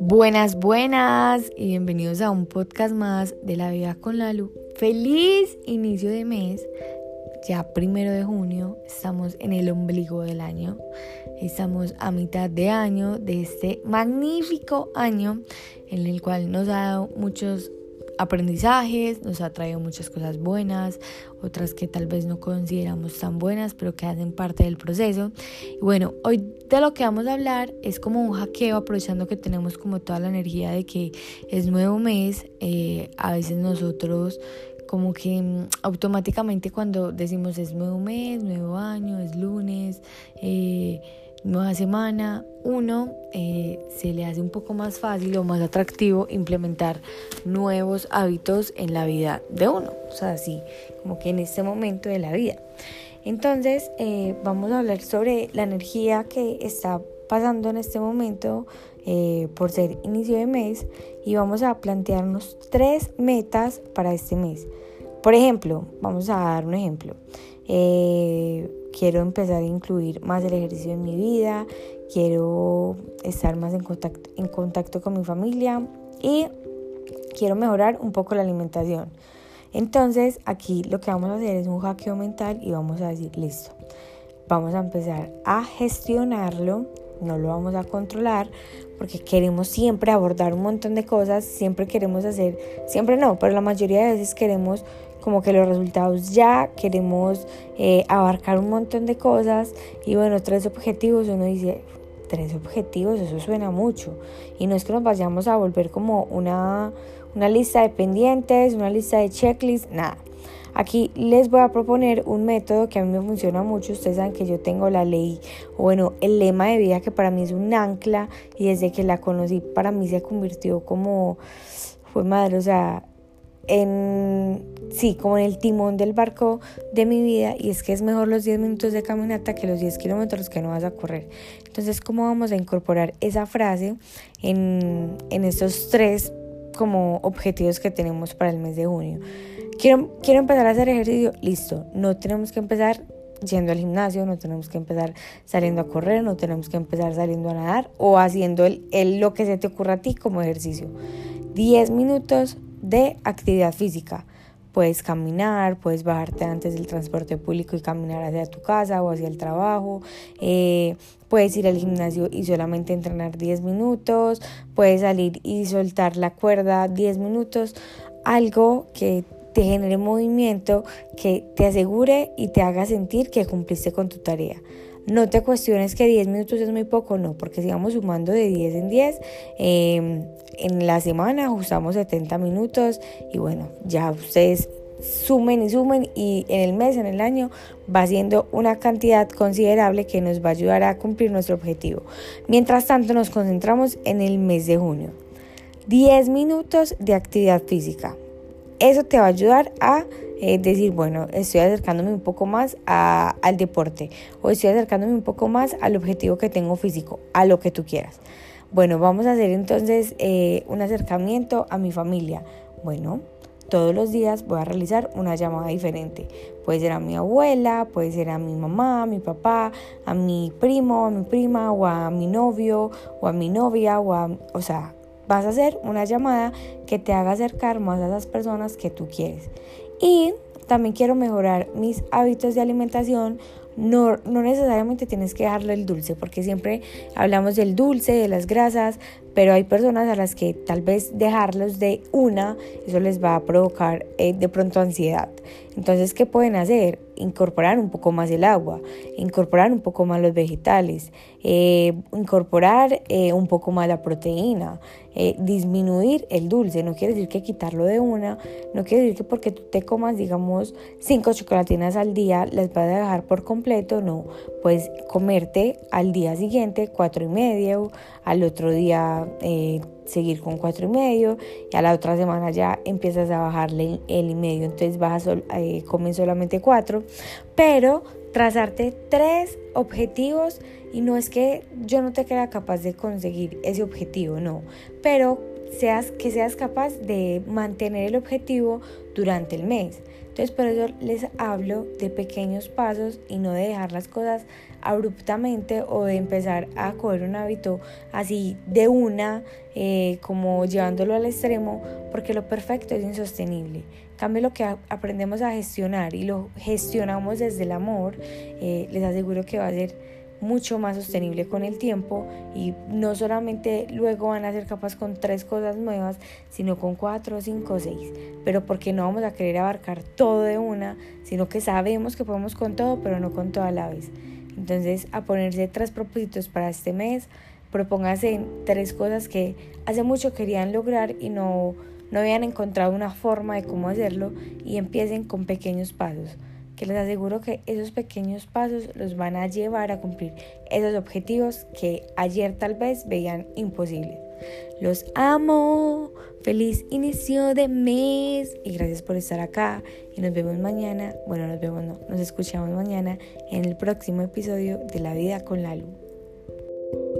Buenas, buenas y bienvenidos a un podcast más de la vida con Lalu. Feliz inicio de mes, ya primero de junio, estamos en el ombligo del año, estamos a mitad de año de este magnífico año en el cual nos ha dado muchos aprendizajes, nos ha traído muchas cosas buenas, otras que tal vez no consideramos tan buenas, pero que hacen parte del proceso. Y bueno, hoy de lo que vamos a hablar es como un hackeo, aprovechando que tenemos como toda la energía de que es nuevo mes, eh, a veces nosotros como que mm, automáticamente cuando decimos es nuevo mes, nuevo año, es lunes, eh, nueva semana, uno eh, se le hace un poco más fácil o más atractivo implementar nuevos hábitos en la vida de uno, o sea, así como que en este momento de la vida. Entonces, eh, vamos a hablar sobre la energía que está pasando en este momento eh, por ser inicio de mes y vamos a plantearnos tres metas para este mes. Por ejemplo, vamos a dar un ejemplo. Quiero empezar a incluir más el ejercicio en mi vida, quiero estar más en contacto, en contacto con mi familia y quiero mejorar un poco la alimentación. Entonces aquí lo que vamos a hacer es un hackeo mental y vamos a decir, listo, vamos a empezar a gestionarlo, no lo vamos a controlar porque queremos siempre abordar un montón de cosas, siempre queremos hacer, siempre no, pero la mayoría de veces queremos como que los resultados ya, queremos eh, abarcar un montón de cosas y bueno, tres objetivos, uno dice, tres objetivos, eso suena mucho y no es que nos vayamos a volver como una, una lista de pendientes, una lista de checklists, nada. Aquí les voy a proponer un método que a mí me funciona mucho. Ustedes saben que yo tengo la ley, o bueno, el lema de vida que para mí es un ancla y desde que la conocí para mí se convirtió como, fue madre, o sea, en, sí, como en el timón del barco de mi vida y es que es mejor los 10 minutos de caminata que los 10 kilómetros que no vas a correr. Entonces, ¿cómo vamos a incorporar esa frase en, en estos tres como objetivos que tenemos para el mes de junio? Quiero, quiero empezar a hacer ejercicio, listo, no tenemos que empezar yendo al gimnasio, no tenemos que empezar saliendo a correr, no tenemos que empezar saliendo a nadar o haciendo el, el, lo que se te ocurra a ti como ejercicio. 10 minutos de actividad física. Puedes caminar, puedes bajarte antes del transporte público y caminar hacia tu casa o hacia el trabajo. Eh, puedes ir al gimnasio y solamente entrenar 10 minutos. Puedes salir y soltar la cuerda 10 minutos. Algo que te genere movimiento, que te asegure y te haga sentir que cumpliste con tu tarea. No te cuestiones que 10 minutos es muy poco, no, porque si vamos sumando de 10 en 10, em, en la semana ajustamos 70 minutos y bueno, ya ustedes sumen y sumen y en el mes, en el año, va siendo una cantidad considerable que nos va a ayudar a cumplir nuestro objetivo. Mientras tanto, nos concentramos en el mes de junio. 10 minutos de actividad física. Eso te va a ayudar a eh, decir, bueno, estoy acercándome un poco más al deporte o estoy acercándome un poco más al objetivo que tengo físico, a lo que tú quieras. Bueno, vamos a hacer entonces eh, un acercamiento a mi familia. Bueno, todos los días voy a realizar una llamada diferente. Puede ser a mi abuela, puede ser a mi mamá, a mi papá, a mi primo, a mi prima, o a mi novio, o a mi novia, o a, o sea, vas a hacer una llamada que te haga acercar más a las personas que tú quieres. Y también quiero mejorar mis hábitos de alimentación. No, no necesariamente tienes que dejarle el dulce, porque siempre hablamos del dulce, de las grasas, pero hay personas a las que tal vez dejarlos de una, eso les va a provocar eh, de pronto ansiedad. Entonces, ¿qué pueden hacer? Incorporar un poco más el agua, incorporar un poco más los vegetales, eh, incorporar eh, un poco más la proteína, disminuir el dulce. No quiere decir que quitarlo de una, no quiere decir que porque tú te comas, digamos, cinco chocolatinas al día, las vas a dejar por completo, no. Puedes comerte al día siguiente cuatro y medio, al otro día eh, seguir con cuatro y medio y a la otra semana ya empiezas a bajarle el, y medio, entonces vas a eh, comer solamente cuatro, pero trazarte tres objetivos y no es que yo no te crea capaz de conseguir ese objetivo, no, pero seas, que seas capaz de mantener el objetivo durante el mes. Entonces por eso les hablo de pequeños pasos y no de dejar las cosas abruptamente o de empezar a coger un hábito así de una, eh, como llevándolo al extremo, porque lo perfecto es insostenible. En cambio, lo que aprendemos a gestionar y lo gestionamos desde el amor, eh, les aseguro que va a ser mucho más sostenible con el tiempo y no solamente luego van a ser capaces con tres cosas nuevas, sino con cuatro, cinco, seis. Pero porque no vamos a querer abarcar todo de una, sino que sabemos que podemos con todo, pero no con todo a la vez. Entonces, a ponerse tres propósitos para este mes, propónganse tres cosas que hace mucho querían lograr y no, no habían encontrado una forma de cómo hacerlo y empiecen con pequeños pasos que les aseguro que esos pequeños pasos los van a llevar a cumplir esos objetivos que ayer tal vez veían imposibles. Los amo, feliz inicio de mes. Y gracias por estar acá. Y nos vemos mañana, bueno nos vemos no, nos escuchamos mañana en el próximo episodio de La vida con la luz.